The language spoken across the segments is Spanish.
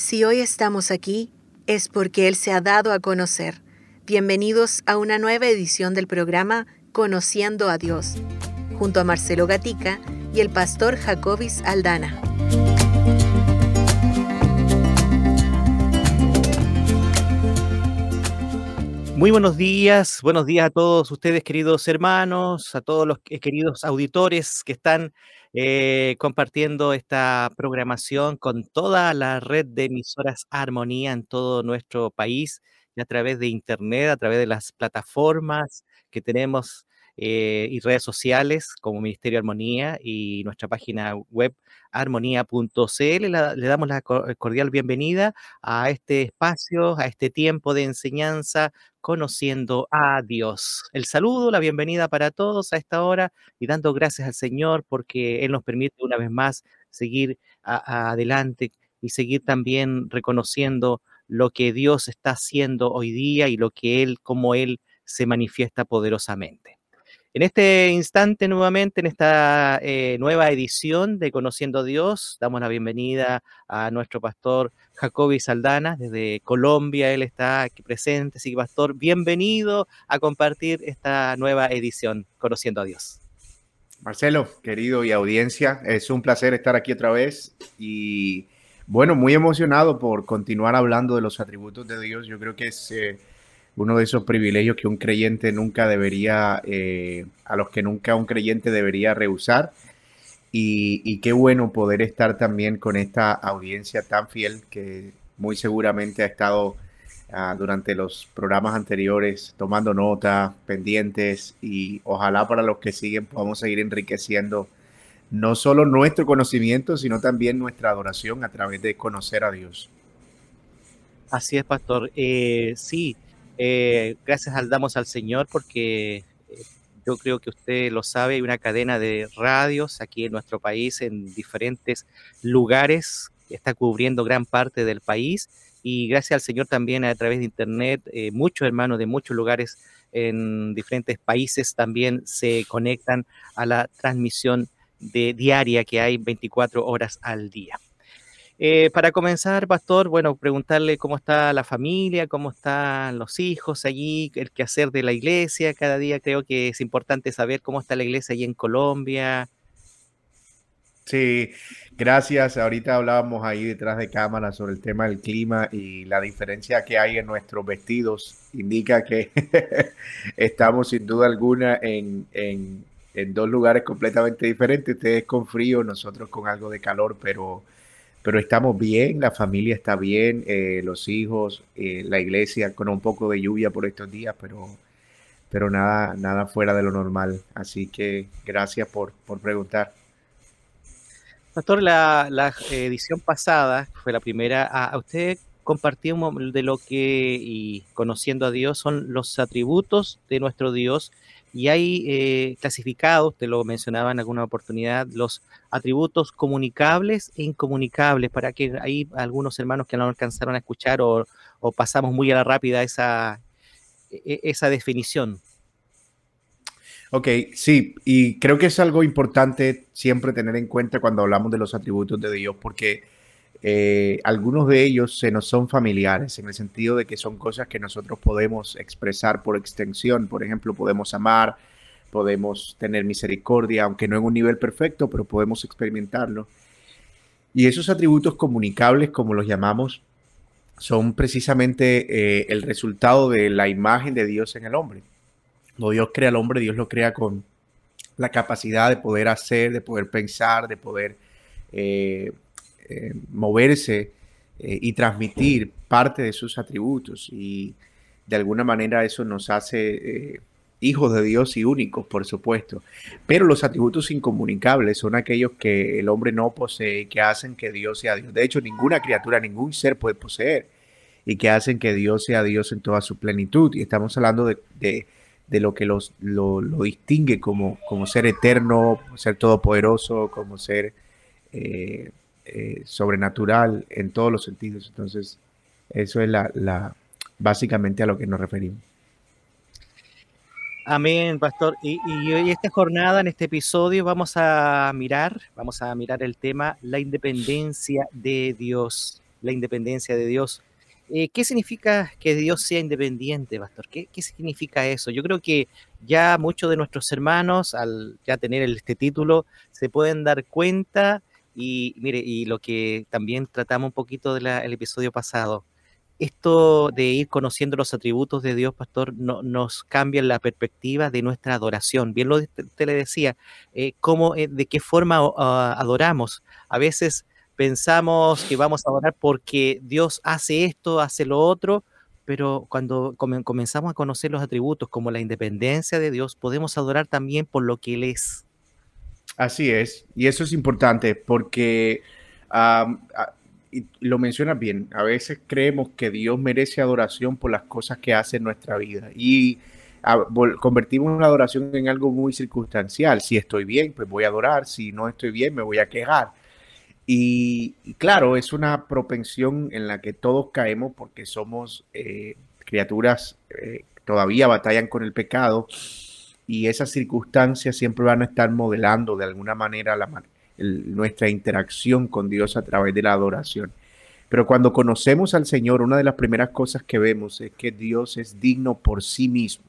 Si hoy estamos aquí, es porque Él se ha dado a conocer. Bienvenidos a una nueva edición del programa Conociendo a Dios, junto a Marcelo Gatica y el pastor Jacobis Aldana. Muy buenos días, buenos días a todos ustedes queridos hermanos, a todos los queridos auditores que están eh, compartiendo esta programación con toda la red de emisoras Armonía en todo nuestro país y a través de internet, a través de las plataformas que tenemos eh, y redes sociales como Ministerio Armonía y nuestra página web armonía.cl. Le damos la cordial bienvenida a este espacio, a este tiempo de enseñanza, conociendo a Dios. El saludo, la bienvenida para todos a esta hora y dando gracias al Señor porque Él nos permite una vez más seguir adelante y seguir también reconociendo lo que Dios está haciendo hoy día y lo que Él, como Él se manifiesta poderosamente. En este instante, nuevamente, en esta eh, nueva edición de Conociendo a Dios, damos la bienvenida a nuestro pastor Jacobi Saldana desde Colombia. Él está aquí presente, así pastor, bienvenido a compartir esta nueva edición, Conociendo a Dios. Marcelo, querido y audiencia, es un placer estar aquí otra vez y, bueno, muy emocionado por continuar hablando de los atributos de Dios. Yo creo que es. Eh, uno de esos privilegios que un creyente nunca debería, eh, a los que nunca un creyente debería rehusar. Y, qué bueno poder estar también con esta audiencia tan fiel que muy seguramente ha estado ah, durante los programas anteriores tomando nota, pendientes y ojalá para los que siguen podamos seguir enriqueciendo no solo nuestro conocimiento, sino también nuestra adoración a través de conocer a Dios. Así es, pastor. Eh, sí, eh, gracias al damos al Señor porque eh, yo creo que usted lo sabe, hay una cadena de radios aquí en nuestro país en diferentes lugares, está cubriendo gran parte del país y gracias al Señor también a través de Internet, eh, muchos hermanos de muchos lugares en diferentes países también se conectan a la transmisión de diaria que hay 24 horas al día. Eh, para comenzar, Pastor, bueno, preguntarle cómo está la familia, cómo están los hijos allí, el quehacer de la iglesia. Cada día creo que es importante saber cómo está la iglesia allí en Colombia. Sí, gracias. Ahorita hablábamos ahí detrás de cámara sobre el tema del clima y la diferencia que hay en nuestros vestidos indica que estamos sin duda alguna en, en dos lugares completamente diferentes. Ustedes con frío, nosotros con algo de calor, pero pero estamos bien, la familia está bien, eh, los hijos, eh, la iglesia con un poco de lluvia por estos días, pero, pero nada, nada fuera de lo normal. Así que gracias por, por preguntar. Pastor, la, la, edición pasada, fue la primera, a, usted compartió de lo que, y conociendo a Dios, son los atributos de nuestro Dios y hay eh, clasificados, te lo mencionaba en alguna oportunidad, los atributos comunicables e incomunicables, para que hay algunos hermanos que no alcanzaron a escuchar o, pasamos muy a la rápida esa, e, e, esa definición. Ok, sí, y creo que es algo importante siempre tener en cuenta cuando hablamos de los atributos de Dios, porque eh, algunos de ellos se nos son familiares, en el sentido de que son cosas que nosotros podemos expresar por extensión. Por ejemplo, podemos amar, podemos tener misericordia, aunque no en un nivel perfecto, pero podemos experimentarlo. Y esos atributos comunicables, como los llamamos, son precisamente eh, el resultado de la imagen de Dios en el hombre. Cuando Dios crea al hombre, Dios lo crea con la capacidad de poder hacer, de poder pensar, de poder eh, eh, moverse eh, y transmitir parte de sus atributos. Y de alguna manera eso nos hace eh, hijos de Dios y únicos, por supuesto. Pero los atributos incomunicables son aquellos que el hombre no posee y que hacen que Dios sea Dios. De hecho, ninguna criatura, ningún ser puede poseer y que hacen que Dios sea Dios en toda su plenitud. Y estamos hablando de, lo que los, lo, distingue como, como ser eterno, como ser todopoderoso, como ser eh, sobrenatural en todos los sentidos. Entonces, eso es la, básicamente a lo que nos referimos. Amén, pastor. Y, y, esta jornada, en este episodio, vamos a mirar, vamos a mirar el tema la independencia de Dios. la independencia de Dios. Eh, ¿Qué significa que Dios sea independiente, pastor? ¿Qué, ¿Qué, significa eso? Yo creo que ya muchos de nuestros hermanos, al ya tener este título, se pueden dar cuenta y mire, y lo que también tratamos un poquito del episodio pasado, esto de ir conociendo los atributos de Dios, pastor, no, nos cambia la perspectiva de nuestra adoración. Bien lo usted le decía, eh, cómo, eh, de qué forma adoramos. A veces pensamos que vamos a adorar porque Dios hace esto, hace lo otro, pero cuando comenzamos a conocer los atributos como la independencia de Dios, podemos adorar también por lo que Él es. Así es, y eso es importante porque lo mencionas bien, a veces creemos que Dios merece adoración por las cosas que hace en nuestra vida y convertimos una adoración en algo muy circunstancial. Si estoy bien, pues voy a adorar, si no estoy bien, me voy a quejar. Y, claro, es una propensión en la que todos caemos porque somos eh, criaturas eh, todavía batallan con el pecado y esas circunstancias siempre van a estar modelando de alguna manera la, nuestra interacción con Dios a través de la adoración. Pero cuando conocemos al Señor, una de las primeras cosas que vemos es que Dios es digno por sí mismo,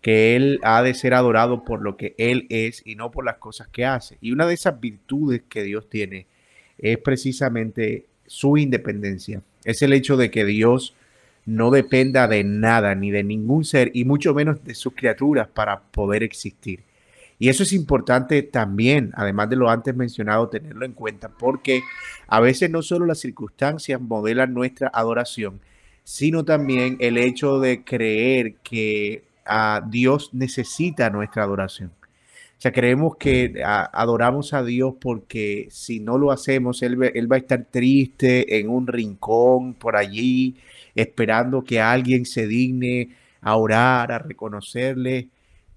que Él ha de ser adorado por lo que Él es y no por las cosas que hace. Y una de esas virtudes que Dios tiene es precisamente su independencia. Es el hecho de que Dios no dependa de nada ni de ningún ser y mucho menos de sus criaturas para poder existir. Y eso es importante también, además de lo antes mencionado, tenerlo en cuenta, porque a veces no solo las circunstancias modelan nuestra adoración, sino también el hecho de creer que a ah, Dios necesita nuestra adoración. O sea, creemos que adoramos a Dios porque si no lo hacemos, él, él, va a estar triste en un rincón por allí, esperando que alguien se digne a orar, a reconocerle.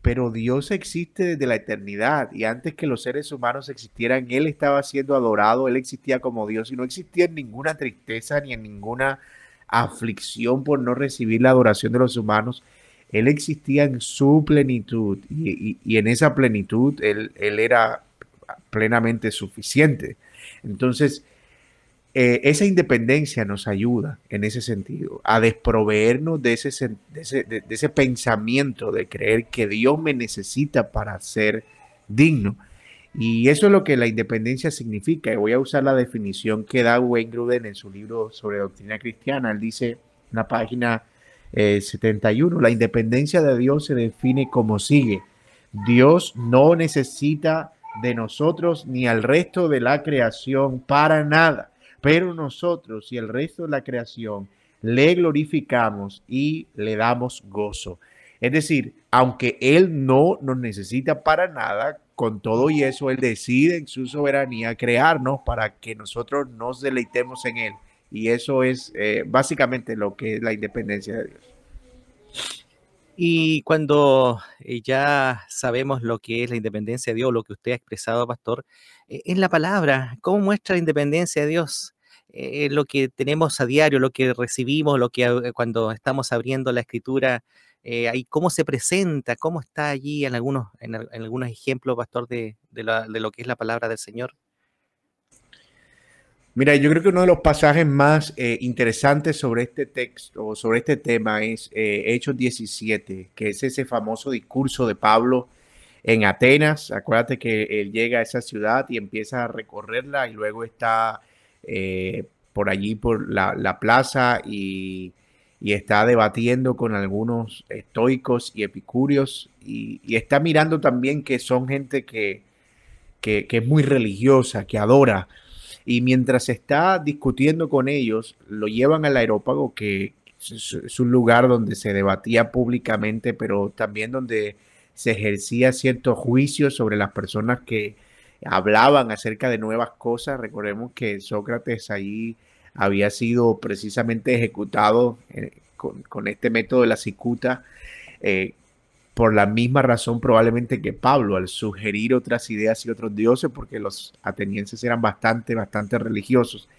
Pero Dios existe desde la eternidad y antes que los seres humanos existieran, Él estaba siendo adorado, Él existía como Dios y no existía ninguna tristeza ni en ninguna aflicción por no recibir la adoración de los humanos. Él existía en su plenitud y, en esa plenitud él, era plenamente suficiente. Entonces, eh, esa independencia nos ayuda en ese sentido, a desproveernos de ese, de ese, pensamiento de creer que Dios me necesita para ser digno. Y eso es lo que la independencia significa. Y voy a usar la definición que da Wayne Gruden en su libro sobre doctrina cristiana. Él dice, una página 71. Eh, la independencia de Dios se define como sigue. Dios no necesita de nosotros ni al resto de la creación para nada, pero nosotros y el resto de la creación le glorificamos y le damos gozo. Es decir, aunque Él no nos necesita para nada, con todo y eso, Él decide en su soberanía crearnos para que nosotros nos deleitemos en Él. Y eso es eh, básicamente lo que es la independencia de Dios. Y cuando eh, ya sabemos lo que es la independencia de Dios, lo que usted ha expresado, pastor, eh, en la palabra, ¿cómo muestra la independencia de Dios? lo que tenemos a diario, lo que recibimos, lo que cuando estamos abriendo la escritura, cómo se presenta, cómo está allí en algunos, en, algunos ejemplos, pastor, de, de, de lo que es la palabra del Señor. Mira, yo creo que uno de los pasajes más eh, interesantes sobre este texto sobre este tema es eh, Hechos 17, que es ese famoso discurso de Pablo en Atenas. Acuérdate que él llega a esa ciudad y empieza a recorrerla y luego está eh, por allí, por la, plaza y, está debatiendo con algunos estoicos y epicúreos y, está mirando también que son gente que, que es muy religiosa, que adora y mientras está discutiendo con ellos, lo llevan al aerópago, que es un lugar donde se debatía públicamente, pero también donde se ejercía cierto juicio sobre las personas que hablaban acerca de nuevas cosas. Recordemos que Sócrates ahí había sido precisamente ejecutado eh, con, este método de la cicuta, eh, por la misma razón probablemente que Pablo, al sugerir otras ideas y otros dioses, porque los atenienses eran bastante, bastante religiosos.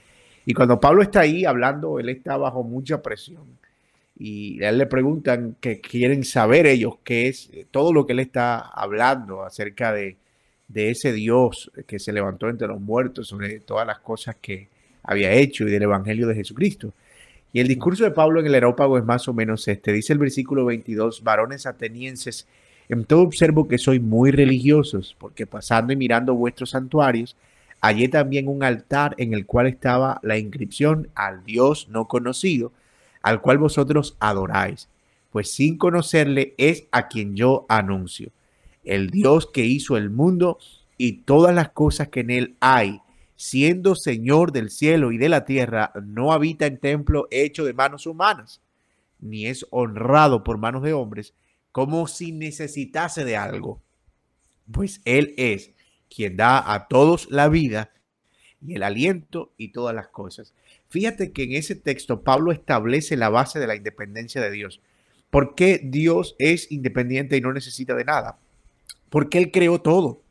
Y cuando Pablo está ahí hablando, él está bajo mucha presión. Y a él le preguntan que quieren saber ellos qué es todo lo que él está hablando acerca de, de ese Dios que se levantó entre los muertos, sobre todas las cosas que había hecho y del Evangelio de Jesucristo. Y el discurso de Pablo en el Aerópago es más o menos este. Dice el versículo 22, varones atenienses, en todo observo que soy muy religiosos, porque pasando y mirando vuestros santuarios, hallé también un altar en el cual estaba la inscripción al Dios no conocido, al cual vosotros adoráis, pues sin conocerle es a quien yo anuncio, el Dios que hizo el mundo y todas las cosas que en él hay, siendo Señor del cielo y de la tierra, no habita en templo hecho de manos humanas, ni es honrado por manos de hombres, como si necesitase de algo, pues Él es quien da a todos la vida y el aliento y todas las cosas. Fíjate que en ese texto Pablo establece la base de la independencia de Dios. ¿Por qué Dios es independiente y no necesita de nada? Porque Él creó todo.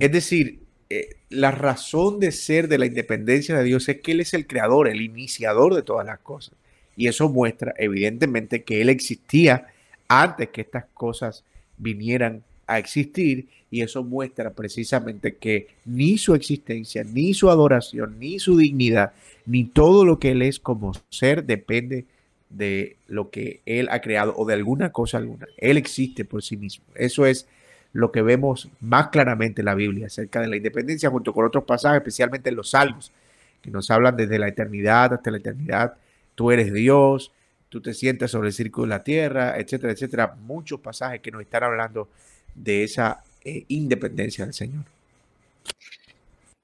Es decir, eh, la razón de ser de la independencia de Dios es que Él es el creador, el iniciador de todas las cosas. Y eso muestra evidentemente que Él existía antes que estas cosas vinieran a existir y eso muestra precisamente que ni su existencia, ni su adoración, ni su dignidad, ni todo lo que Él es como ser depende de lo que Él ha creado o de alguna cosa alguna. Él existe por sí mismo. Eso es lo que vemos más claramente en la Biblia acerca de la independencia, junto con otros pasajes, especialmente en los salmos, que nos hablan desde la eternidad hasta la eternidad. Tú eres Dios, tú te sientas sobre el círculo de la tierra, etcétera, etcétera. Muchos pasajes que nos están hablando de esa eh, independencia del Señor.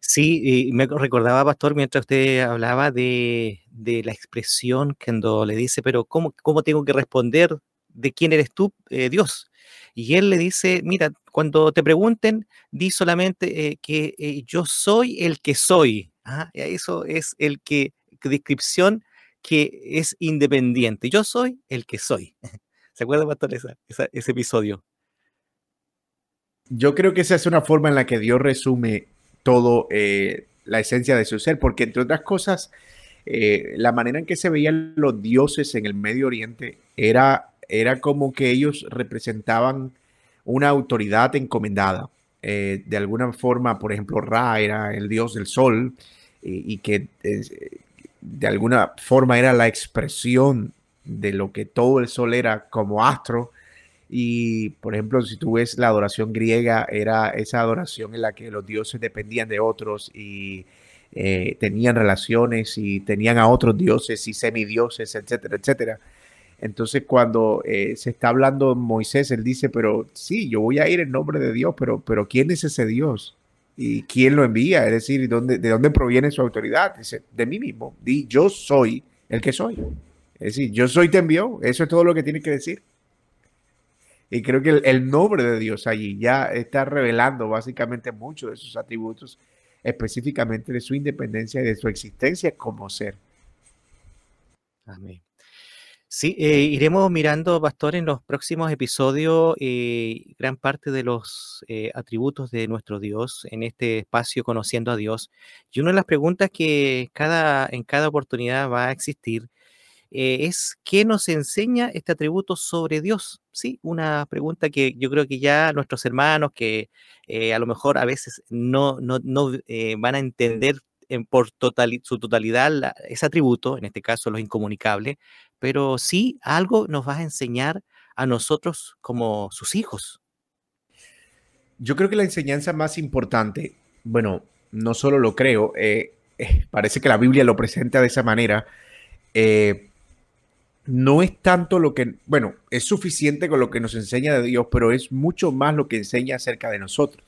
Sí, y me recordaba, pastor, mientras usted hablaba de, la expresión cuando le dice, pero ¿cómo, ¿cómo, tengo que responder de quién eres tú, eh, Dios? Y él le dice, mira, cuando te pregunten, di solamente eh, que yo soy el que soy. Ah, eso es el que, descripción que es independiente. Yo soy el que soy. ¿Se acuerda, pastor, ese episodio? Yo creo que esa es una forma en la que Dios resume todo eh, la esencia de su ser, porque entre otras cosas, eh, la manera en que se veían los dioses en el Medio Oriente era, era como que ellos representaban una autoridad encomendada. Eh, de alguna forma, por ejemplo, Ra era el dios del sol y que de alguna forma era la expresión de lo que todo el sol era como astro y, por ejemplo, si tú ves la adoración griega, era esa adoración en la que los dioses dependían de otros y eh, tenían relaciones y tenían a otros dioses y semidioses, etcétera, etcétera. Entonces, cuando eh, se está hablando Moisés, él dice, pero sí, yo voy a ir en nombre de Dios, pero, pero ¿quién es ese Dios? ¿Y quién lo envía? Es decir, ¿dónde, ¿de dónde proviene su autoridad? Dice, de mí mismo. Di, yo soy el que soy. Es decir, yo soy te envió. Eso es todo lo que tiene que decir. Y creo que el, nombre de Dios allí ya está revelando básicamente muchos de sus atributos, específicamente de su independencia y de su existencia como ser. Amén. Sí, eh, iremos mirando, Pastor, en los próximos episodios eh, gran parte de los eh, atributos de nuestro Dios en este espacio Conociendo a Dios. Y una de las preguntas que cada, en cada oportunidad va a existir es qué nos enseña este atributo sobre Dios. Sí, una pregunta que yo creo que ya nuestros hermanos que a lo mejor a veces no, no, eh, van a entender en, por su totalidad ese atributo, en este caso los incomunicables, pero sí algo nos va a enseñar a nosotros como sus hijos. Yo creo que la enseñanza más importante, bueno, no solo lo creo, parece que la Biblia lo presenta de esa manera, no es tanto lo que, bueno, es suficiente con lo que nos enseña de Dios, pero es mucho más lo que enseña acerca de nosotros.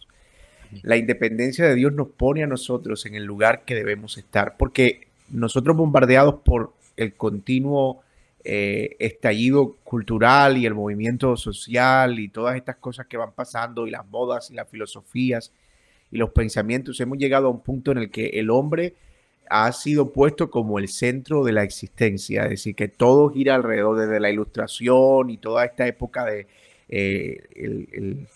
La independencia de Dios nos pone a nosotros en el lugar que debemos estar, porque nosotros bombardeados por el continuo eh, estallido cultural y el movimiento social y todas estas cosas que van pasando y las modas y las filosofías y los pensamientos, hemos llegado a un punto en el que el hombre ha sido puesto como el centro de la existencia, es decir, que todo gira alrededor desde la ilustración y toda esta época de eh, el,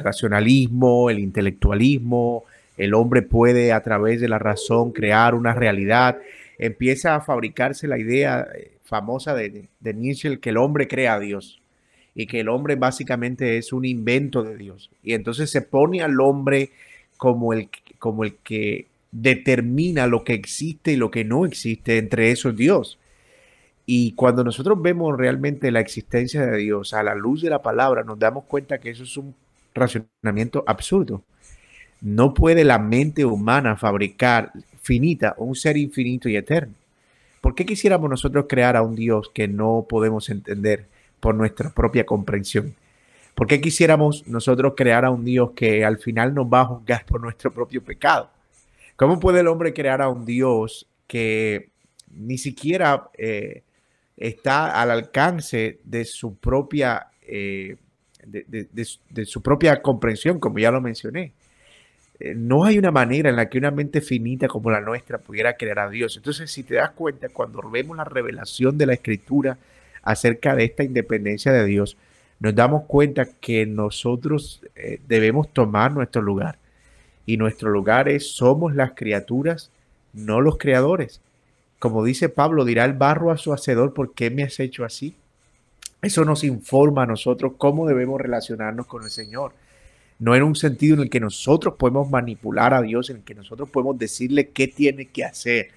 racionalismo, el intelectualismo, el hombre puede a través de la razón crear una realidad, empieza a fabricarse la idea eh, famosa de, Nietzsche que el hombre crea a Dios y que el hombre básicamente es un invento de Dios. Y entonces se pone al hombre como el, como el que determina lo que existe y lo que no existe, entre esos Dios. Y cuando nosotros vemos realmente la existencia de Dios a la luz de la palabra, nos damos cuenta que eso es un racionamiento absurdo. No puede la mente humana fabricar finita un ser infinito y eterno. ¿Por qué quisiéramos nosotros crear a un Dios que no podemos entender por nuestra propia comprensión? ¿Por qué quisiéramos nosotros crear a un Dios que al final nos va a juzgar por nuestro propio pecado? ¿Cómo puede el hombre crear a un Dios que ni siquiera eh, está al alcance de su propia eh, de, su propia comprensión, como ya lo mencioné? Eh, no hay una manera en la que una mente finita como la nuestra pudiera crear a Dios. Entonces, si te das cuenta, cuando vemos la revelación de la Escritura acerca de esta independencia de Dios, nos damos cuenta que nosotros debemos tomar nuestro lugar y nuestro lugar es somos las criaturas, no los creadores. Como dice Pablo, dirá el barro a su hacedor, ¿por qué me has hecho así? Eso nos informa a nosotros cómo debemos relacionarnos con el Señor. No en un sentido en el que nosotros podemos manipular a Dios, en el que nosotros podemos decirle qué tiene que hacer.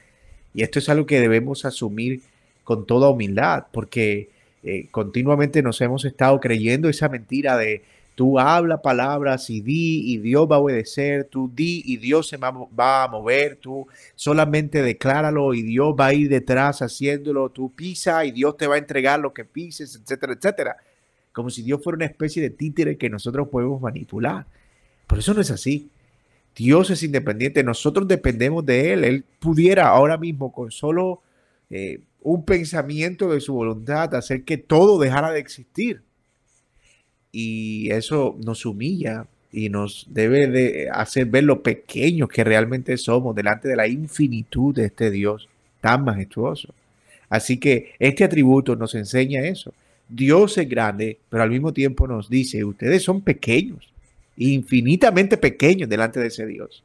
Y esto es algo que debemos asumir con toda humildad, porque eh, continuamente nos hemos estado creyendo esa mentira de Tú habla palabras y di y Dios va a obedecer. Tú di y Dios se va, a mover. Tú solamente decláralo y Dios va a ir detrás haciéndolo. Tú pisa y Dios te va a entregar lo que pises, etcétera, etcétera. Como si Dios fuera una especie de títere que nosotros podemos manipular. Por eso no es así. Dios es independiente. Nosotros dependemos de Él. Él pudiera ahora mismo con solo eh, un pensamiento de su voluntad hacer que todo dejara de existir y eso nos humilla y nos debe de hacer ver lo pequeños que realmente somos delante de la infinitud de este Dios tan majestuoso. Así que este atributo nos enseña eso. Dios es grande, pero al mismo tiempo nos dice, ustedes son pequeños, infinitamente pequeños delante de ese Dios.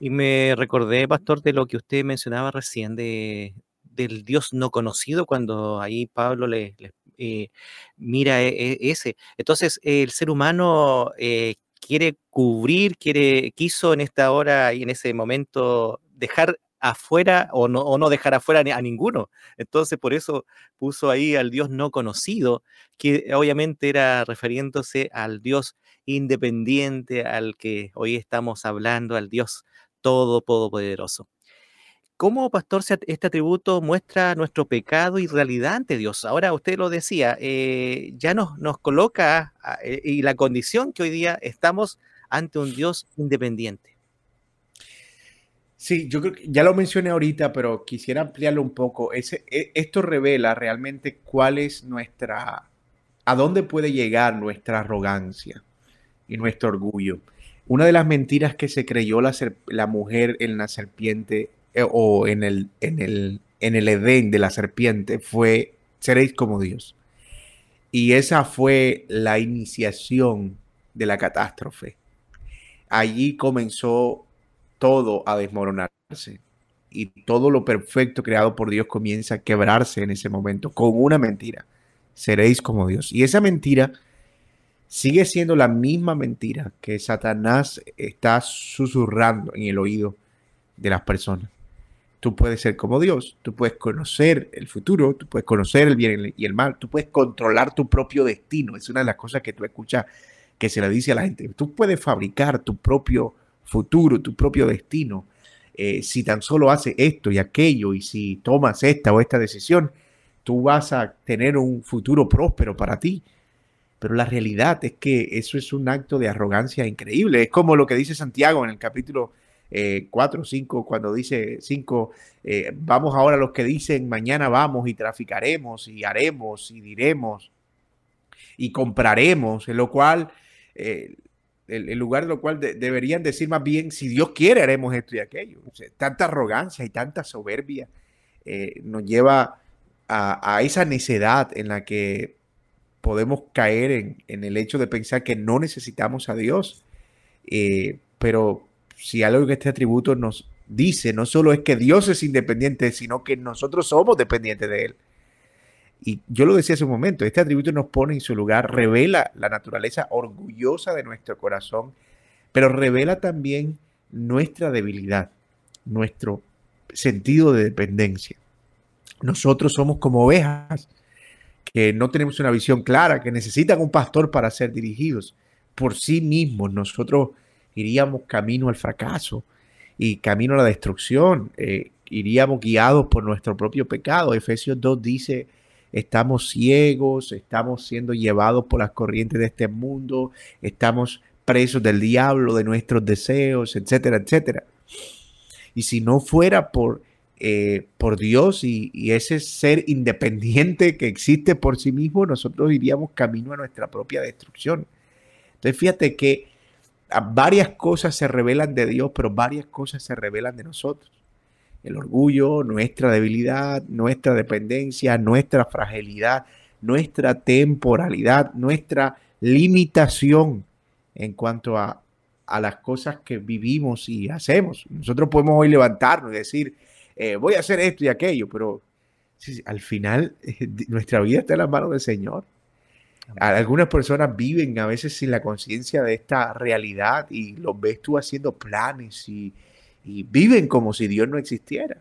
Y me recordé, pastor, de lo que usted mencionaba recién de, del Dios no conocido, cuando ahí Pablo le, eh, mira e, e, ese. Entonces, el ser humano eh, quiere cubrir, quiere, quiso en esta hora y en ese momento dejar afuera o no, o no dejar afuera a ninguno. Entonces, por eso puso ahí al Dios no conocido, que obviamente era refiriéndose al Dios independiente, al que hoy estamos hablando, al Dios todo poderoso. ¿Cómo, pastor, este atributo muestra nuestro pecado y realidad ante Dios? Ahora usted lo decía, eh, ya nos, nos coloca eh, y la condición que hoy día estamos ante un Dios independiente. Sí, yo creo que ya lo mencioné ahorita, pero quisiera ampliarlo un poco. Ese, e, esto revela realmente cuál es nuestra, a dónde puede llegar nuestra arrogancia y nuestro orgullo. Una de las mentiras que se creyó la, la mujer en la serpiente eh, o en el, en, el, en el Edén de la serpiente fue, seréis como Dios. Y esa fue la iniciación de la catástrofe. Allí comenzó todo a desmoronarse y todo lo perfecto creado por Dios comienza a quebrarse en ese momento con una mentira. Seréis como Dios. Y esa mentira sigue siendo la misma mentira que Satanás está susurrando en el oído de las personas. Tú puedes ser como Dios, tú puedes conocer el futuro, tú puedes conocer el bien y el mal, tú puedes controlar tu propio destino. Es una de las cosas que tú escuchas que se le dice a la gente. Tú puedes fabricar tu propio futuro, tu propio destino. Eh, si tan solo haces esto y aquello y si tomas esta o esta decisión, tú vas a tener un futuro próspero para ti. Pero la realidad es que eso es un acto de arrogancia increíble. Es como lo que dice Santiago en el capítulo eh, cuatro o cinco, cuando dice cinco, eh, vamos ahora los que dicen mañana vamos y traficaremos y haremos y diremos y compraremos, en lo cual, eh, en lugar de lo cual deberían decir más bien, si Dios quiere, haremos esto y aquello. tanta arrogancia y tanta soberbia nos lleva a, esa necedad en la que podemos caer en, el hecho de pensar que no necesitamos a Dios, pero si algo que este atributo nos dice, no solo es que Dios es independiente, sino que nosotros somos dependientes de Él. Y yo lo decía hace un momento, este atributo nos pone en su lugar, revela la naturaleza orgullosa de nuestro corazón, pero revela también nuestra debilidad, nuestro sentido de dependencia. Nosotros somos como ovejas que no tenemos una visión clara, que necesitan un pastor para ser dirigidos. Por sí mismos nosotros iríamos camino al fracaso y camino a la destrucción. Eh, iríamos guiados por nuestro propio pecado. Efesios 2 dice, estamos ciegos, estamos siendo llevados por las corrientes de este mundo, estamos presos del diablo, de nuestros deseos, etcétera, etcétera. Y si no fuera por, eh, por Dios y, y, ese ser independiente que existe por sí mismo, nosotros iríamos camino a nuestra propia destrucción. Entonces fíjate que varias cosas se revelan de Dios, pero varias cosas se revelan de nosotros. El orgullo, nuestra debilidad, nuestra dependencia, nuestra fragilidad, nuestra temporalidad, nuestra limitación en cuanto a, las cosas que vivimos y hacemos. Nosotros podemos hoy levantarnos y decir, eh, voy a hacer esto y aquello, pero al final nuestra vida está en las manos del Señor. Algunas personas viven a veces sin la conciencia de esta realidad y los ves tú haciendo planes y, viven como si Dios no existiera.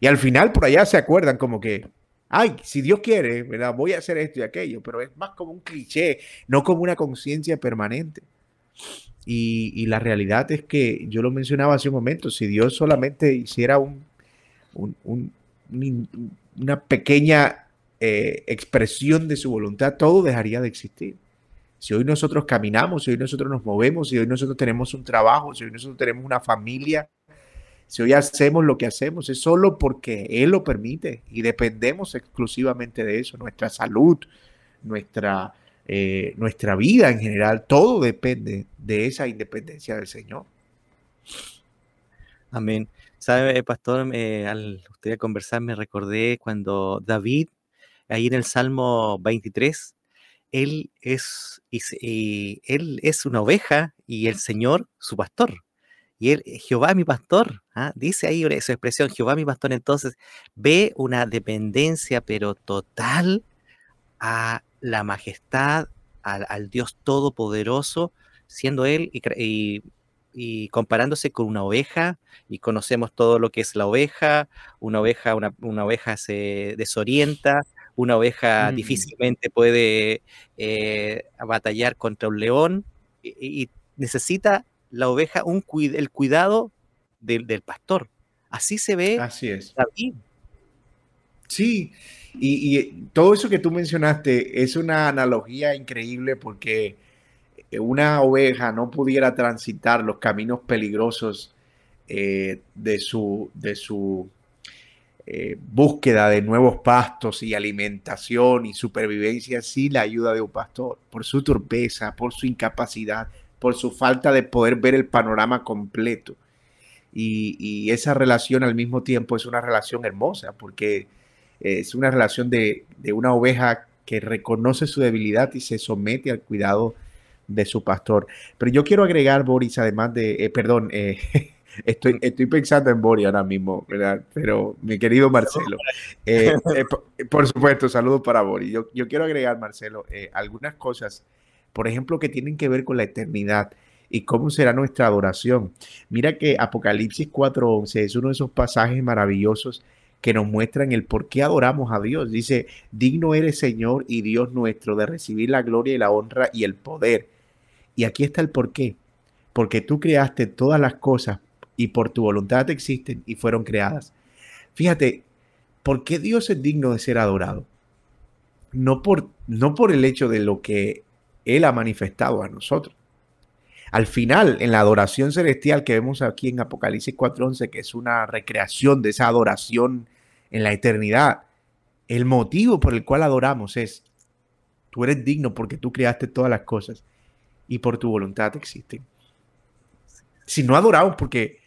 Y al final por allá se acuerdan como que, ay, si Dios quiere, ¿verdad? voy a hacer esto y aquello, pero es más como un cliché, no como una conciencia permanente. Y, la realidad es que yo lo mencionaba hace un momento, si Dios solamente hiciera un, una pequeña eh, expresión de su voluntad, todo dejaría de existir. Si hoy nosotros caminamos, si hoy nosotros nos movemos, si hoy nosotros tenemos un trabajo, si hoy nosotros tenemos una familia, si hoy hacemos lo que hacemos, es solo porque Él lo permite y dependemos exclusivamente de eso. Nuestra salud, nuestra, eh, nuestra vida en general, todo depende de esa independencia del Señor. Amén. Sabe, pastor, al usted conversar me recordé cuando David ahí en el Salmo 23, él es, él es una oveja y el Señor su pastor. Y él, eh, Jehová mi pastor, ¿ah? dice ahí esa expresión, Jehová mi pastor, entonces ve una dependencia pero total a la majestad, al, Dios Todopoderoso, siendo él y, y, comparándose con una oveja, y conocemos todo lo que es la oveja, una oveja, una, una oveja se desorienta, una oveja mm. difícilmente puede eh, batallar contra un león y, necesita la oveja un, el cuidado del, pastor. Así se ve Así es. Sí, y, y, todo eso que tú mencionaste es una analogía increíble porque una oveja no pudiera transitar los caminos peligrosos eh, de, su, de su eh, búsqueda de nuevos pastos y alimentación y supervivencia sin la ayuda de un pastor, por su torpeza, por su incapacidad, por su falta de poder ver el panorama completo. Y, esa relación al mismo tiempo es una relación hermosa porque es una relación de, una oveja que reconoce su debilidad y se somete al cuidado de su pastor. Pero yo quiero agregar, Boris, además de, eh, perdón, eh, Estoy, estoy pensando en Boris ahora mismo, ¿verdad? Pero mi querido Marcelo, eh, eh, por, supuesto, saludos para Boris. Yo, yo quiero agregar, Marcelo, eh, algunas cosas, por ejemplo, que tienen que ver con la eternidad y cómo será nuestra adoración. Mira que Apocalipsis 4.11 es uno de esos pasajes maravillosos que nos muestran el por qué adoramos a Dios. Dice, digno eres Señor y Dios nuestro de recibir la gloria y la honra y el poder. Y aquí está el por qué. Porque tú creaste todas las cosas y por tu voluntad existen y fueron creadas. Fíjate, ¿por qué Dios es digno de ser adorado? No por, no por el hecho de lo que Él ha manifestado a nosotros. Al final, en la adoración celestial que vemos aquí en Apocalipsis 4.11, que es una recreación de esa adoración en la eternidad, el motivo por el cual adoramos es, tú eres digno porque tú creaste todas las cosas y por tu voluntad existen. Si no adoramos porque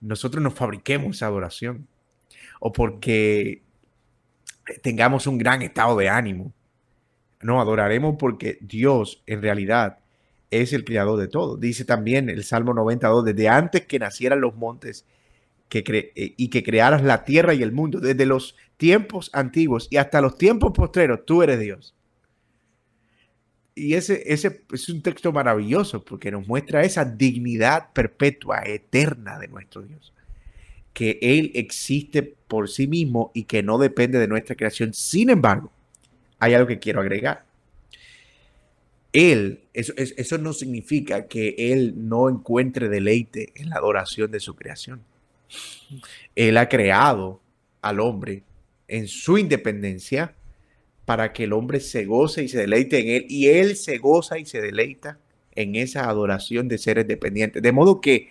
nosotros nos fabriquemos esa adoración o porque tengamos un gran estado de ánimo. No, adoraremos porque Dios en realidad es el creador de todo. Dice también el Salmo 92, desde antes que nacieran los montes eh, y que crearas la tierra y el mundo, desde los tiempos antiguos y hasta los tiempos postreros, tú eres Dios. y ese es un texto maravilloso porque nos muestra esa dignidad perpetua, eterna de nuestro Dios. Que Él existe por sí mismo y que no depende de nuestra creación. Sin embargo, hay algo que quiero agregar. Él, eso, eso no significa que Él no encuentre deleite en la adoración de su creación. Él ha creado al hombre en su independencia para que el hombre se goce y se deleite en él y él se goza y se deleita en esa adoración de seres dependientes. De modo que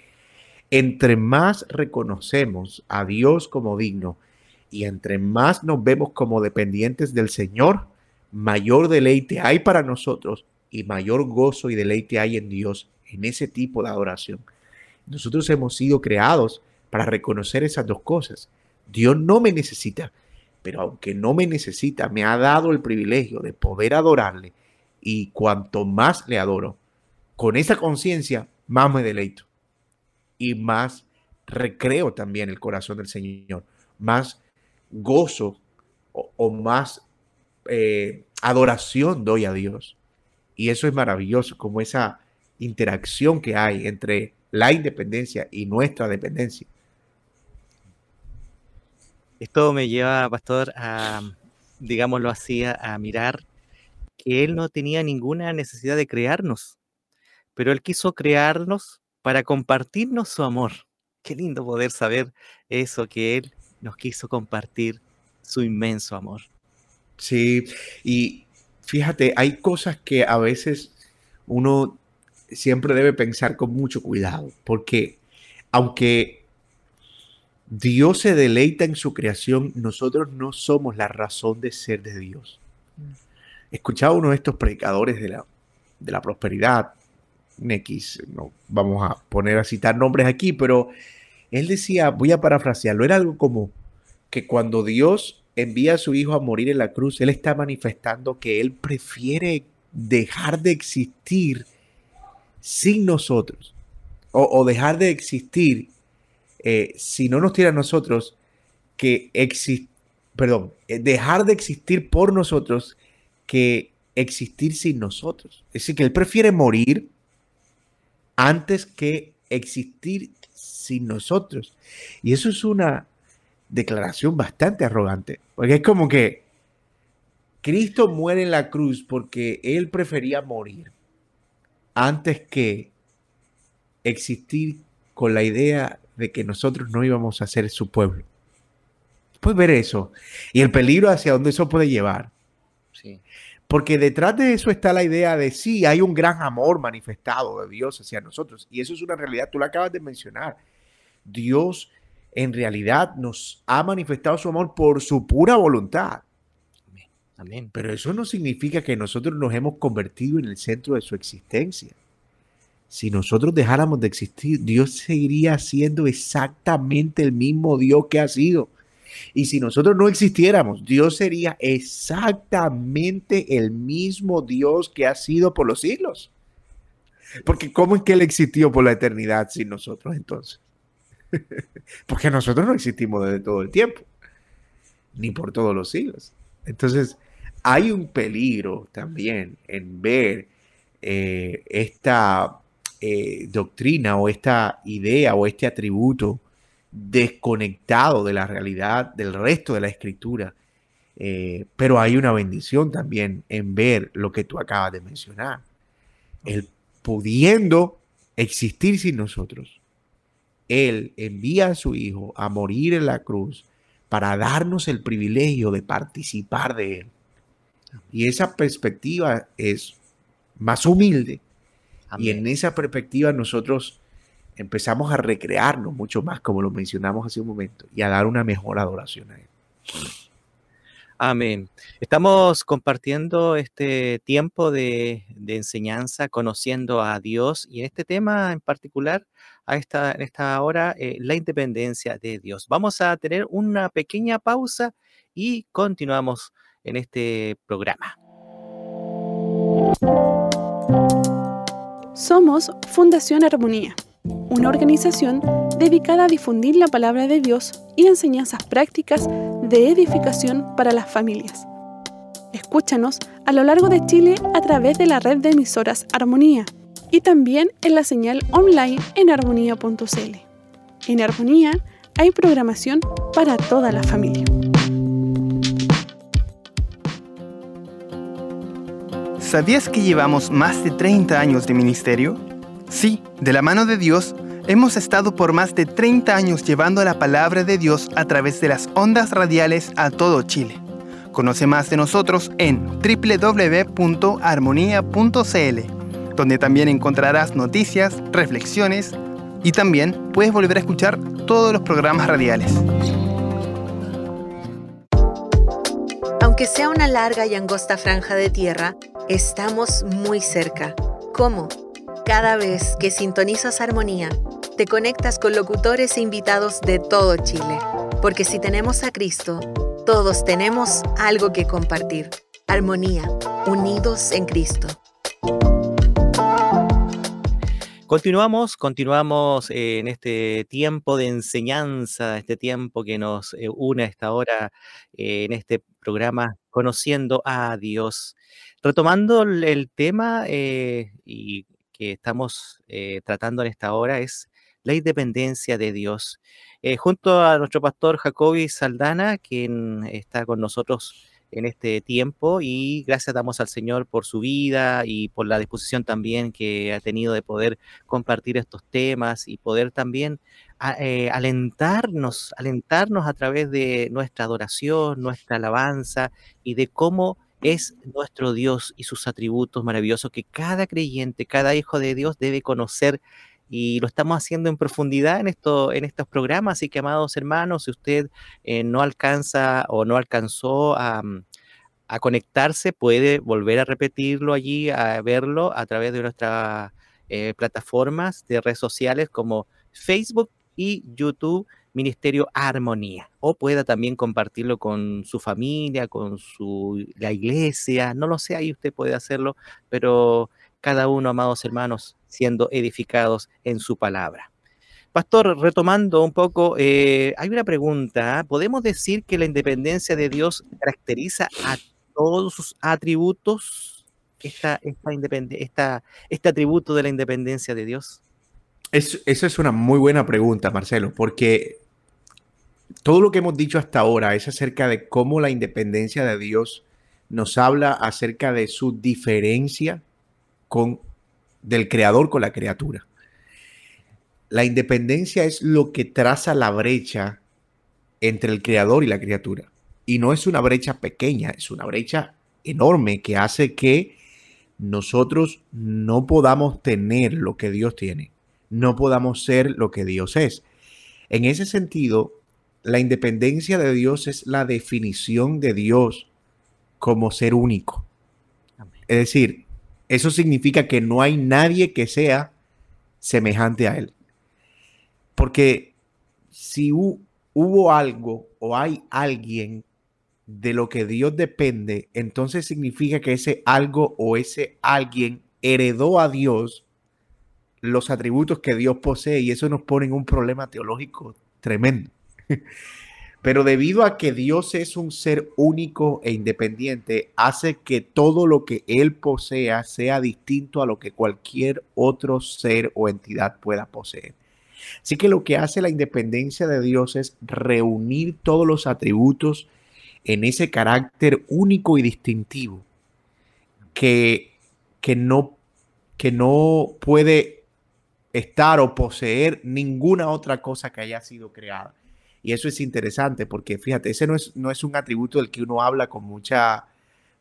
entre más reconocemos a Dios como digno y entre más nos vemos como dependientes del Señor, mayor deleite hay para nosotros y mayor gozo y deleite hay en Dios en ese tipo de adoración. Nosotros hemos sido creados para reconocer esas dos cosas. Dios no me necesita, pero aunque no me necesita, me ha dado el privilegio de poder adorarle y cuanto más le adoro, con esa conciencia, más me deleito y más recreo también el corazón del Señor, más gozo o, más eh, adoración doy a Dios. Y eso es maravilloso, como esa interacción que hay entre la independencia y nuestra dependencia. Esto me lleva, pastor, a, digámoslo así, a, mirar que Él no tenía ninguna necesidad de crearnos, pero Él quiso crearnos para compartirnos su amor. Qué lindo poder saber eso, que Él nos quiso compartir su inmenso amor. Sí, y fíjate, hay cosas que a veces uno siempre debe pensar con mucho cuidado, porque aunque Dios se deleita en su creación, nosotros no somos la razón de ser de Dios. Escuchaba uno de estos predicadores de la, de la prosperidad, X, no vamos a poner a citar nombres aquí, pero él decía, voy a parafrasearlo, era algo como que cuando Dios envía a su hijo a morir en la cruz, él está manifestando que él prefiere dejar de existir sin nosotros o, dejar de existir eh, si no nos tiene a nosotros que existir, perdón, eh, dejar de existir por nosotros que existir sin nosotros. Es decir, que Él prefiere morir antes que existir sin nosotros. Y eso es una declaración bastante arrogante, porque es como que Cristo muere en la cruz porque Él prefería morir antes que existir con la idea de que nosotros no íbamos a ser su pueblo. Puedes ver eso y el peligro hacia dónde eso puede llevar. Sí. Porque detrás de eso está la idea de sí, hay un gran amor manifestado de Dios hacia nosotros. Y eso es una realidad, tú lo acabas de mencionar. Dios en realidad nos ha manifestado su amor por su pura voluntad. Amén. Pero eso no significa que nosotros nos hemos convertido en el centro de su existencia si nosotros dejáramos de existir, Dios seguiría siendo exactamente el mismo Dios que ha sido. Y si nosotros no existiéramos, Dios sería exactamente el mismo Dios que ha sido por los siglos. Porque ¿cómo es que Él existió por la eternidad sin nosotros entonces? Porque nosotros no existimos desde todo el tiempo, ni por todos los siglos. Entonces, hay un peligro también en ver eh, esta eh, doctrina o esta idea o este atributo desconectado de la realidad del resto de la escritura. Eh, pero hay una bendición también en ver lo que tú acabas de mencionar. El pudiendo existir sin nosotros, Él envía a su Hijo a morir en la cruz para darnos el privilegio de participar de Él. Y esa perspectiva es más humilde, y en esa perspectiva nosotros empezamos a recrearnos mucho más, como lo mencionamos hace un momento, y a dar una mejor adoración a Él. Amén. Estamos compartiendo este tiempo de, enseñanza, conociendo a Dios y en este tema en particular, a esta, en esta hora, eh, la independencia de Dios. Vamos a tener una pequeña pausa y continuamos en este programa. Somos Fundación Armonía, una organización dedicada a difundir la palabra de Dios y enseñanzas prácticas de edificación para las familias. Escúchanos a lo largo de Chile a través de la red de emisoras Armonía y también en la señal online en armonía.cl. En Armonía hay programación para toda la familia. ¿Sabías que llevamos más de 30 años de ministerio? Sí, de la mano de Dios, hemos estado por más de 30 años llevando la palabra de Dios a través de las ondas radiales a todo Chile. Conoce más de nosotros en www.armonía.cl, donde también encontrarás noticias, reflexiones y también puedes volver a escuchar todos los programas radiales. Aunque sea una larga y angosta franja de tierra, estamos muy cerca. ¿Cómo? Cada vez que sintonizas Armonía, te conectas con locutores e invitados de todo Chile. Porque si tenemos a Cristo, todos tenemos algo que compartir. Armonía, unidos en Cristo. Continuamos, continuamos en este tiempo de enseñanza, este tiempo que nos eh, une a esta hora eh, en este programa Conociendo a Dios. Retomando el tema eh, y que estamos tratando en esta hora es la independencia de Dios. junto a nuestro pastor Jacobi Saldana, quien está con nosotros en este tiempo y gracias damos al Señor por su vida y por la disposición también que ha tenido de poder compartir estos temas y poder también eh, alentarnos, alentarnos a través de nuestra adoración, nuestra alabanza y de cómo es nuestro Dios y sus atributos maravillosos que cada creyente, cada hijo de Dios debe conocer y lo estamos haciendo en profundidad en, esto, en estos programas. Así que, amados hermanos, si usted eh, no alcanza o no alcanzó mm, a, conectarse, puede volver a repetirlo allí, a verlo a través de nuestras eh, plataformas de redes sociales como Facebook y YouTube. Ministerio Armonía o pueda también compartirlo con su familia, con su la iglesia, no lo sé, ahí usted puede hacerlo, pero cada uno, amados hermanos, siendo edificados en su palabra. Pastor, retomando un poco, eh, hay una pregunta. ¿ah? ¿Podemos decir que la independencia de Dios caracteriza a todos sus atributos? Esta, esta, este atributo de la independencia de Dios. Es, esa es una muy buena pregunta, Marcelo, porque todo lo que hemos dicho hasta ahora es acerca de cómo la independencia de Dios nos habla acerca de su diferencia con, del creador con la criatura. La independencia es lo que traza la brecha entre el creador y la criatura. Y no es una brecha pequeña, es una brecha enorme que hace que nosotros no podamos tener lo que Dios tiene, no podamos ser lo que Dios es. En ese sentido, la independencia de Dios es la definición de Dios como ser único. Es decir, eso significa que no hay nadie que sea semejante a Él. Porque si hubo algo o hay alguien de lo que Dios depende, entonces significa que ese algo o ese alguien heredó a Dios los atributos que Dios posee y eso nos pone en un problema teológico tremendo. Pero debido a que Dios es un ser único e independiente, hace que todo lo que Él posea sea distinto a lo que cualquier otro ser o entidad pueda poseer. Así que lo que hace la independencia de Dios es reunir todos los atributos en ese carácter único y distintivo que, que, no, que no puede estar o poseer ninguna otra cosa que haya sido creada. Y eso es interesante porque, fíjate, ese no es, no es un atributo del que uno habla con mucha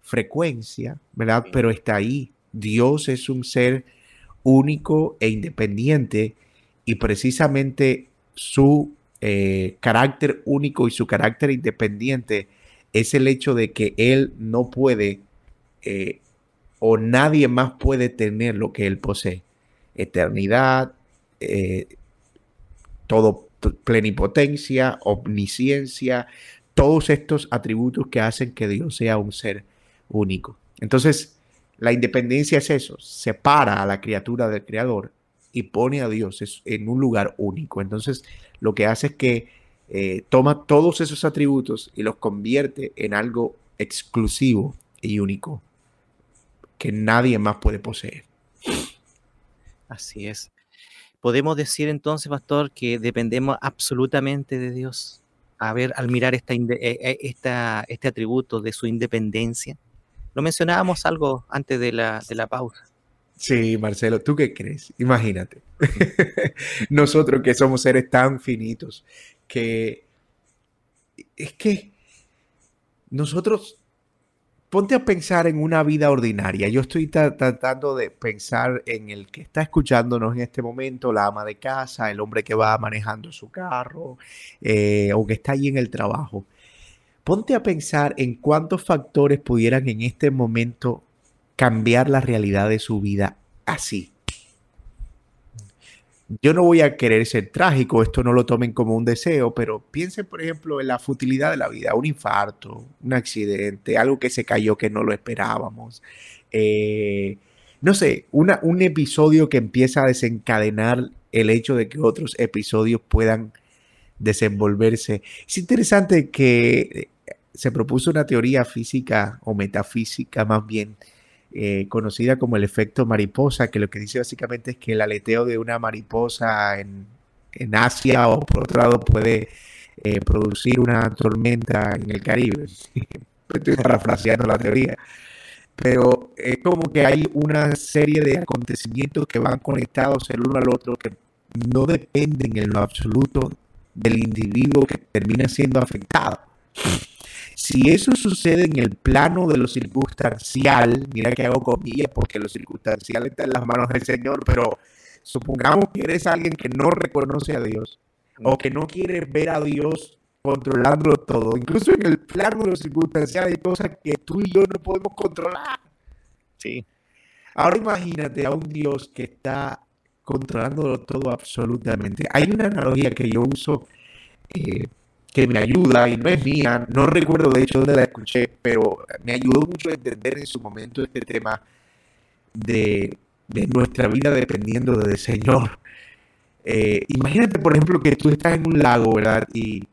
frecuencia, ¿verdad? Pero está ahí. Dios es un ser único e independiente y precisamente su eh, carácter único y su carácter independiente es el hecho de que Él no puede eh, o nadie más puede tener lo que Él posee. Eternidad, eh, todo plenipotencia, omnisciencia, todos estos atributos que hacen que Dios sea un ser único. Entonces, la independencia es eso, separa a la criatura del creador y pone a Dios en un lugar único. Entonces, lo que hace es que eh, toma todos esos atributos y los convierte en algo exclusivo y único que nadie más puede poseer. Así es. Podemos decir entonces, pastor, que dependemos absolutamente de Dios. A ver, al mirar esta, eh, eh, esta, este atributo de su independencia. Lo mencionábamos algo antes de la, de la pausa. Sí, Marcelo, ¿tú qué crees? Imagínate. Nosotros que somos seres tan finitos, que es que nosotros ponte a pensar en una vida ordinaria. Yo estoy tratando de pensar en el que está escuchándonos en este momento, la ama de casa, el hombre que va manejando su carro eh, o que está allí en el trabajo. Ponte a pensar en cuántos factores pudieran en este momento cambiar la realidad de su vida así yo no voy a querer ser trágico, esto no lo tomen como un deseo, pero piensen, por ejemplo, en la futilidad de la vida, un infarto, un accidente, algo que se cayó que no lo esperábamos. Eh, no sé, una, un episodio que empieza a desencadenar el hecho de que otros episodios puedan desenvolverse. Es interesante que se propuso una teoría física o metafísica más bien eh, conocida como el efecto mariposa, que lo que dice básicamente es que el aleteo de una mariposa en, Asia o por otro lado puede eh, producir una tormenta en el Caribe. Estoy parafraseando la teoría. Pero es como que hay una serie de acontecimientos que van conectados el uno al otro que no dependen en lo absoluto del individuo que termina siendo afectado. Si eso sucede en el plano de lo circunstancial, mira que hago comillas porque lo circunstancial está en las manos del Señor, pero supongamos que eres alguien que no reconoce a Dios o que no quiere ver a Dios controlándolo todo. Incluso en el plano de lo circunstancial hay cosas que tú y yo no podemos controlar. Sí. Ahora imagínate a un Dios que está controlándolo todo absolutamente. Hay una analogía que yo uso eh, que me ayuda y no es mía, no recuerdo de hecho dónde la escuché, pero me ayudó mucho a entender en su momento este tema de, nuestra vida dependiendo del Señor. Eh, imagínate, por ejemplo, que tú estás en un lago, ¿verdad? Y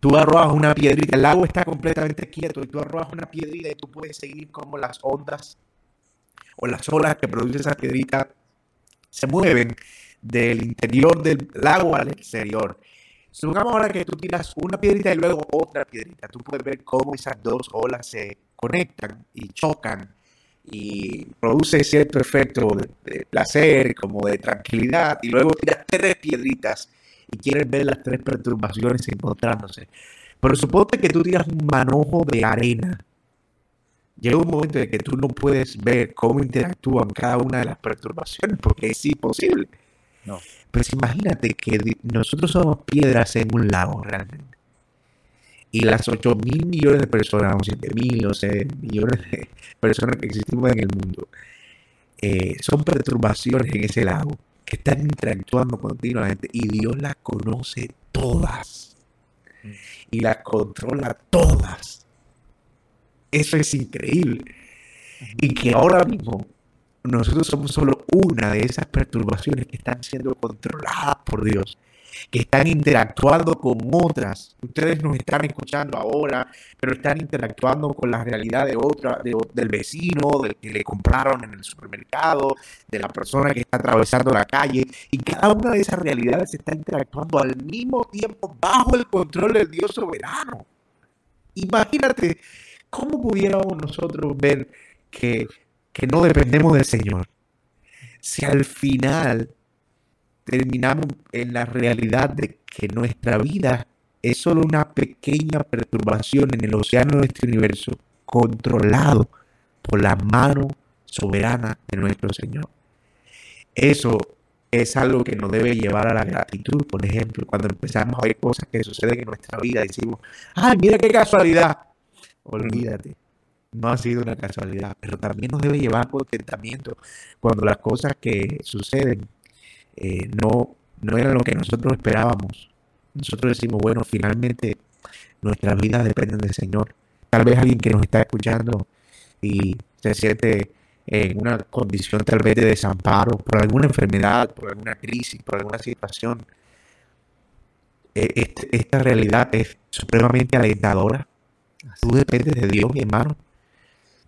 tú arrojas una piedrita, el lago está completamente quieto y tú arrojas una piedrita y tú puedes seguir como las ondas o las olas que produce esa piedrita se mueven del interior del lago al exterior. Supongamos ahora que tú tiras una piedrita y luego otra piedrita. Tú puedes ver cómo esas dos olas se conectan y chocan y produce cierto efecto de, placer, como de tranquilidad, y luego tiras tres piedritas y quieres ver las tres perturbaciones encontrándose. Pero suponte que tú tiras un manojo de arena. Llega un momento en que tú no puedes ver cómo interactúan cada una de las perturbaciones porque es imposible. No. Pues imagínate que nosotros somos piedras en un lago realmente. Y las 8 mil millones de personas, o 7 mil, o sea, millones de personas que existimos en el mundo, eh, son perturbaciones en ese lago que están interactuando continuamente y Dios las conoce todas mm. y las controla todas. Eso es increíble. Y que ahora mismo nosotros somos solo una de esas perturbaciones que están siendo controladas por Dios, que están interactuando con otras. Ustedes nos están escuchando ahora, pero están interactuando con la realidad de otra, del vecino, del que le compraron en el supermercado, de la persona que está atravesando la calle. Y cada una de esas realidades está interactuando al mismo tiempo bajo el control del Dios soberano. Imagínate cómo pudiéramos nosotros ver que que no dependemos del Señor, si al final terminamos en la realidad de que nuestra vida es solo una pequeña perturbación en el océano de este universo, controlado por la mano soberana de nuestro Señor. Eso es algo que nos debe llevar a la gratitud. Por ejemplo, cuando empezamos a ver cosas que suceden en nuestra vida, decimos, ¡ay, mira qué casualidad! Olvídate no ha sido una casualidad, pero también nos debe llevar a contentamiento cuando las cosas que suceden eh, no, no eran lo que nosotros esperábamos. Nosotros decimos, bueno, finalmente nuestras vidas dependen del Señor. Tal vez alguien que nos está escuchando y se siente en una condición tal vez de desamparo por alguna enfermedad, por alguna crisis, por alguna situación. E, este, esta realidad es supremamente alentadora. Tú dependes de Dios, mi hermano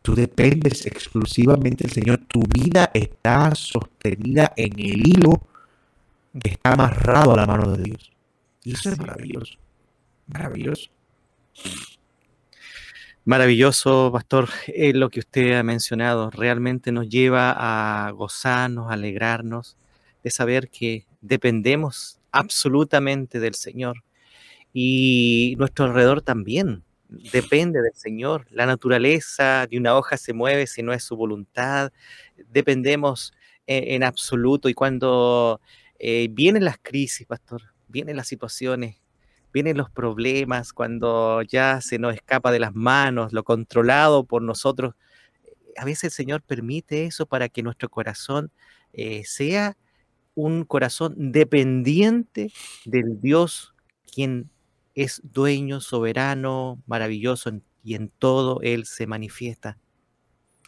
Tú dependes exclusivamente del Señor. Tu vida está sostenida en el hilo que está amarrado a la mano de Dios. Y eso es maravilloso. Maravilloso. Maravilloso, pastor, eh, lo que usted ha mencionado. Realmente nos lleva a gozarnos, a alegrarnos de saber que dependemos absolutamente del Señor. Y nuestro alrededor también depende del Señor. La naturaleza de una hoja se mueve si no es su voluntad. Dependemos en, absoluto. Y cuando eh, vienen las crisis, pastor, vienen las situaciones, vienen los problemas, cuando ya se nos escapa de las manos, lo controlado por nosotros, a veces el Señor permite eso para que nuestro corazón eh, sea un corazón dependiente del Dios quien es dueño, soberano, maravilloso y en todo Él se manifiesta.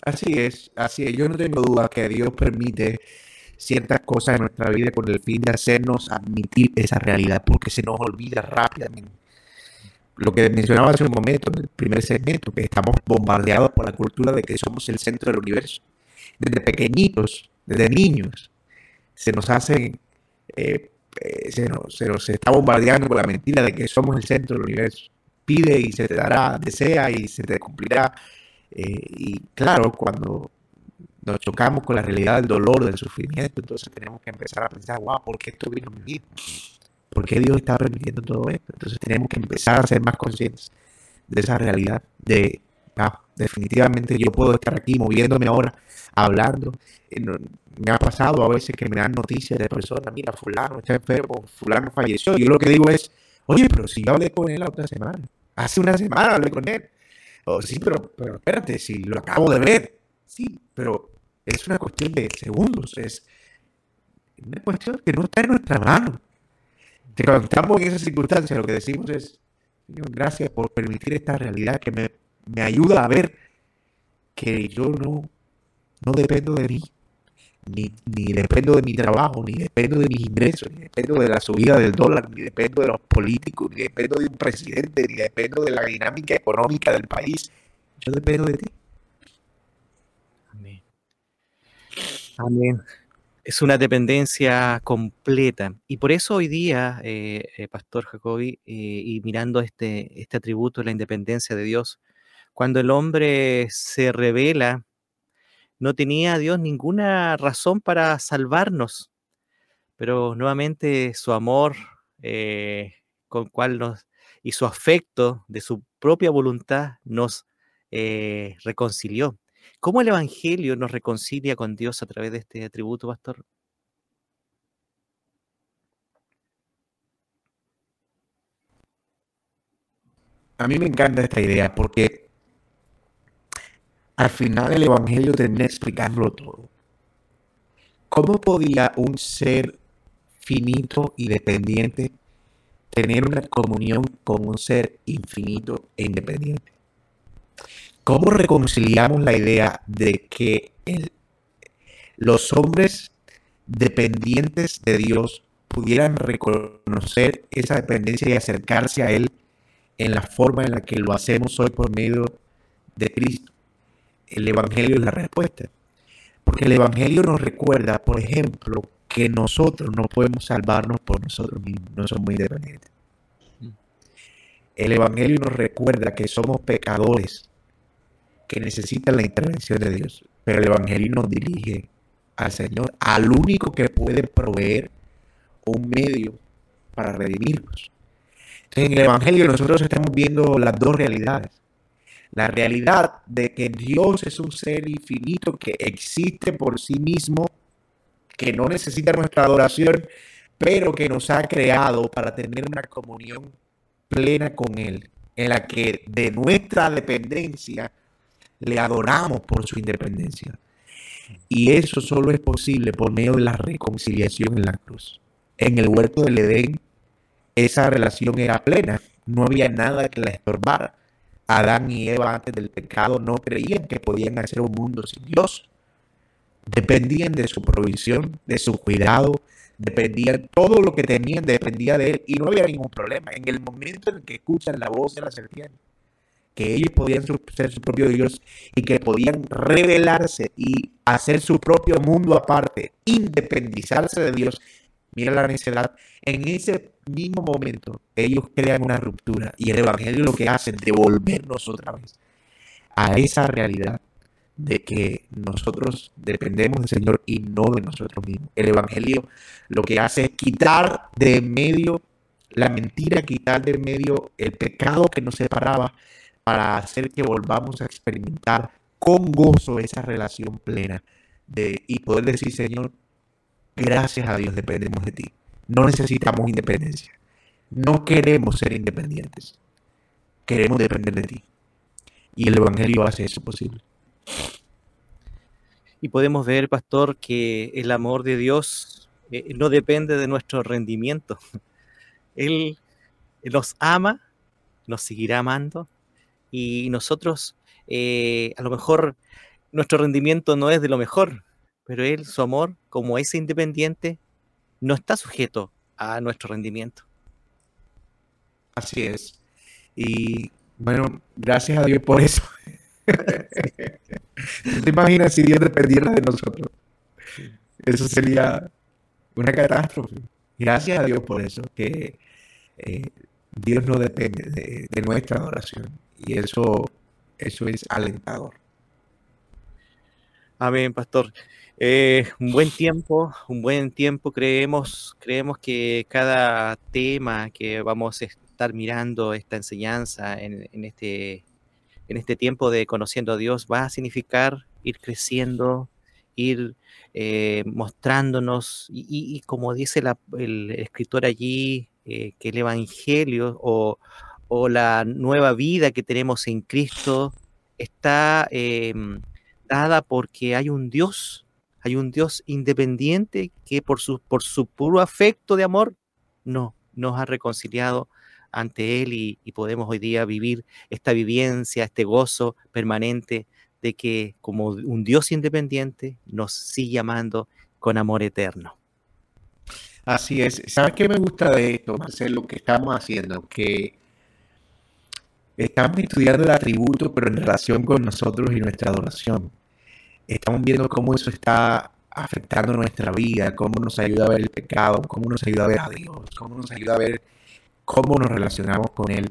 Así es, así es. Yo no tengo duda que Dios permite ciertas cosas en nuestra vida con el fin de hacernos admitir esa realidad, porque se nos olvida rápidamente. Lo que mencionaba hace un momento, en el primer segmento, que estamos bombardeados por la cultura de que somos el centro del universo. Desde pequeñitos, desde niños, se nos hace, eh, eh, se, nos, se nos está bombardeando con la mentira de que somos el centro del universo. Pide y se te dará, desea y se te cumplirá. Eh, y claro, cuando nos chocamos con la realidad del dolor, del sufrimiento, entonces tenemos que empezar a pensar, wow, ¿por qué esto vino a mi vida? ¿Por qué Dios está permitiendo todo esto? Entonces tenemos que empezar a ser más conscientes de esa realidad, de, ah, definitivamente yo puedo estar aquí moviéndome ahora, hablando. Me ha pasado a veces que me dan noticias de personas, mira, fulano está enfermo, fulano falleció. Yo lo que digo es, oye, pero si yo hablé con él la otra semana, hace una semana hablé con él. O sí, pero, pero espérate, si lo acabo de ver. Sí, pero es una cuestión de segundos, es una cuestión que no está en nuestra mano. Cuando estamos en esa circunstancia, lo que decimos es, Señor, gracias por permitir esta realidad que me, me ayuda a ver que yo no, no dependo de mí, ni, ni, dependo de mi trabajo, ni dependo de mis ingresos, ni dependo de la subida del dólar, ni dependo de los políticos, ni dependo de un presidente, ni dependo de la dinámica económica del país. Yo dependo de ti. Amén. Es una dependencia completa. Y por eso hoy día, eh, eh, Pastor Jacobi, eh, y mirando este, este atributo de la independencia de Dios, cuando el hombre se revela, no tenía Dios ninguna razón para salvarnos, pero nuevamente su amor con cual nos, y su afecto de su propia voluntad nos reconcilió. ¿Cómo el Evangelio nos reconcilia con Dios a través de este atributo, pastor? A mí me encanta esta idea porque al final el Evangelio termina explicándolo todo. ¿Cómo podía un ser finito y dependiente tener una comunión con un ser infinito e independiente? ¿Cómo reconciliamos la idea de que los hombres dependientes de Dios pudieran reconocer esa dependencia y acercarse a Él en la forma en la que lo hacemos hoy por medio de Cristo? El Evangelio es la respuesta. Porque el Evangelio nos recuerda, por ejemplo, que nosotros no podemos salvarnos por nosotros mismos, no somos independientes. El Evangelio nos recuerda que somos pecadores que necesitan la intervención de Dios. Pero el Evangelio nos dirige al Señor, al único que puede proveer un medio para redimirnos. en el Evangelio nosotros estamos viendo las dos realidades. La realidad de que Dios es un ser infinito que existe por sí mismo, que no necesita nuestra adoración, pero que nos ha creado para tener una comunión plena con Él, en la que de nuestra dependencia le adoramos por su independencia. Y eso solo es posible por medio de la reconciliación en la cruz. En el huerto del Edén, esa relación era plena. No había nada que la estorbara. Adán y Eva antes del pecado no creían que podían hacer un mundo sin Dios. Dependían de su provisión, de su cuidado, dependían, todo lo que tenían dependía de él y no había ningún problema. En el momento en que escuchan la voz de la serpiente, que ellos podían ser su propio Dios y que podían revelarse y hacer su propio mundo aparte, independizarse de Dios. Mira la necedad. En ese mismo momento, ellos crean una ruptura y el Evangelio lo que hace es devolvernos otra vez a esa realidad de que nosotros dependemos del Señor y no de nosotros mismos. El Evangelio lo que hace es quitar de medio la mentira, quitar de medio el pecado que nos separaba para hacer que volvamos a experimentar con gozo esa relación plena de, y poder decir, Señor, gracias a Dios dependemos de ti. No necesitamos independencia. No queremos ser independientes. Queremos depender de ti. Y el Evangelio hace eso posible. Y podemos ver, pastor, que el amor de Dios eh, no depende de nuestro rendimiento. Él nos ama, nos seguirá amando y nosotros eh, a lo mejor nuestro rendimiento no es de lo mejor, pero Él, su amor, como es independiente, no está sujeto a nuestro rendimiento. Así es. Y bueno, gracias a Dios por eso. ¿Te imaginas si Dios dependiera de nosotros? Eso sería una catástrofe. Gracias a Dios por eso, que eh, Dios no depende de, nuestra adoración. Y eso, eso es alentador. Amén, pastor. Eh, un buen tiempo, un buen tiempo. Creemos, creemos que cada tema que vamos a estar mirando, esta enseñanza en, este, en este tiempo de conociendo a Dios, va a significar ir creciendo, ir eh, mostrándonos y, como dice el escritor allí, eh, que el Evangelio o, la nueva vida que tenemos en Cristo está em, dada porque hay un Dios, hay un Dios independiente que por su, por su puro afecto de amor no, nos ha reconciliado ante Él y, podemos hoy día vivir esta vivencia, este gozo permanente de que como un Dios independiente nos sigue amando con amor eterno. Así es. ¿Sabes qué me gusta de esto, Marcelo? Que estamos haciendo, que estamos estudiando el atributo, pero en relación con nosotros y nuestra adoración. Estamos viendo cómo eso está afectando nuestra vida, cómo nos ayuda a ver el pecado, cómo nos ayuda a ver a Dios, cómo nos ayuda a ver cómo nos relacionamos con Él.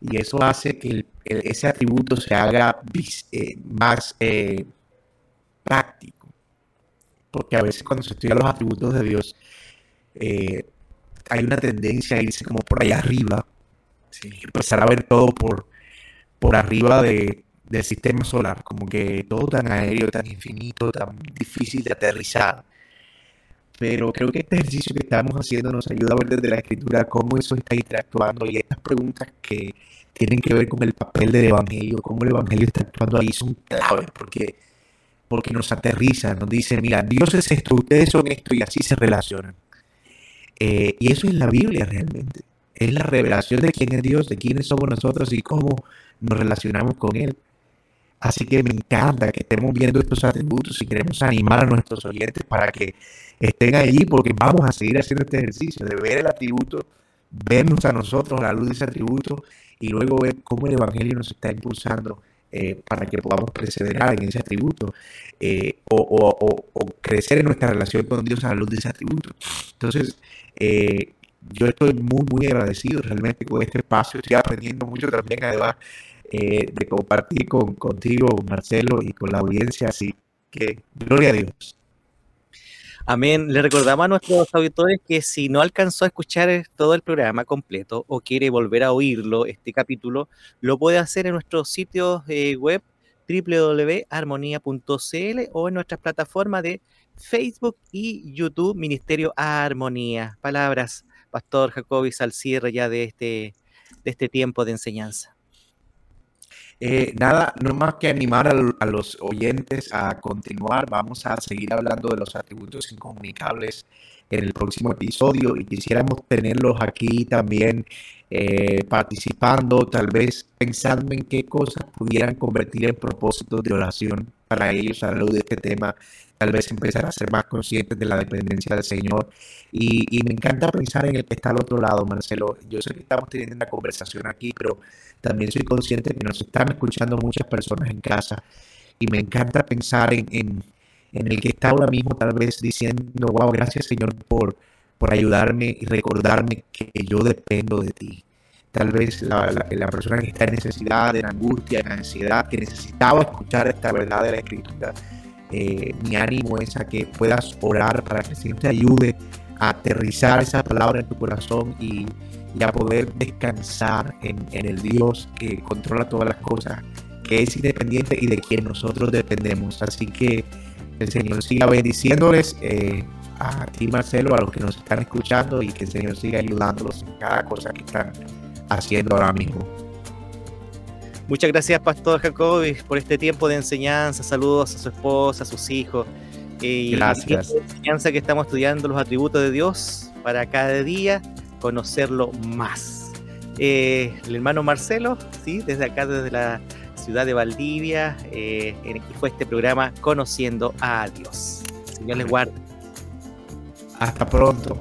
Y eso hace que ese atributo se haga eh, más eh, práctico. Porque a veces cuando se estudia los atributos de Dios, eh, hay una tendencia a irse como por allá arriba, empezar a ver todo por, por arriba de, del sistema solar, como que todo tan aéreo, tan infinito, tan difícil de aterrizar. Pero creo que este ejercicio que estamos haciendo nos ayuda a ver desde la escritura cómo eso está interactuando y estas preguntas que tienen que ver con el papel del Evangelio, cómo el Evangelio está actuando ahí, son claves porque, porque nos aterriza, nos dice, mira, Dios es esto, ustedes son esto y así se relacionan. Eh, y eso es la Biblia realmente. Es la revelación de quién es Dios, de quiénes somos nosotros y cómo nos relacionamos con Él. Así que me encanta que estemos viendo estos atributos y queremos animar a nuestros oyentes para que estén allí porque vamos a seguir haciendo este ejercicio de ver el atributo, vernos a nosotros a la luz de ese atributo y luego ver cómo el Evangelio nos está impulsando eh, para que podamos perseverar en ese atributo eh, o, crecer en nuestra relación con Dios a la luz de ese atributo. Entonces, eh, yo estoy muy, muy agradecido realmente con este espacio. Estoy aprendiendo mucho también, además de compartir con, contigo, Marcelo, y con la audiencia. Así que, gloria a Dios. Amén. Le recordamos a nuestros auditores que si no alcanzó a escuchar todo el programa completo o quiere volver a oírlo, este capítulo, lo puede hacer en nuestro sitio eh, web www.armonía.cl o en nuestras plataformas de Facebook y YouTube, Ministerio Armonía. Palabras, Pastor Jacobi, al cierre ya de este, de este tiempo de enseñanza. Eh, nada, no más que animar a, los oyentes a continuar. Vamos a seguir hablando de los atributos incomunicables en el próximo episodio y quisiéramos tenerlos aquí también eh, participando, tal vez pensando en qué cosas pudieran convertir en propósitos de oración para ellos a la luz de este tema, tal vez empezar a ser más conscientes de la dependencia del Señor. Y, me encanta pensar en el que está al otro lado, Marcelo. Yo sé que estamos teniendo una conversación aquí, pero también soy consciente que nos están escuchando muchas personas en casa. Y me encanta pensar en, en, en el que está ahora mismo tal vez diciendo, wow, gracias Señor por, por ayudarme y recordarme que yo dependo de ti tal vez la, persona que está en necesidad, en angustia, en ansiedad, que necesitaba escuchar esta verdad de la Escritura. Eh, mi ánimo es a que puedas orar para que el Señor te ayude a aterrizar esa palabra en tu corazón y, a poder descansar en, el Dios que controla todas las cosas, que es independiente y de quien nosotros dependemos. Así que el Señor siga bendiciéndoles eh, a ti, Marcelo, a los que nos están escuchando y que el Señor siga ayudándolos en cada cosa que están haciendo ahora mismo. Muchas gracias, Pastor Jacobi, por este tiempo de enseñanza. Saludos a su esposa, a sus hijos. Y gracias. la enseñanza que estamos estudiando los atributos de Dios para cada día conocerlo más. Eh, el hermano Marcelo, sí, desde acá, desde la ciudad de Valdivia, eh, en que fue este programa Conociendo a Dios. Señor les guarde. Hasta pronto.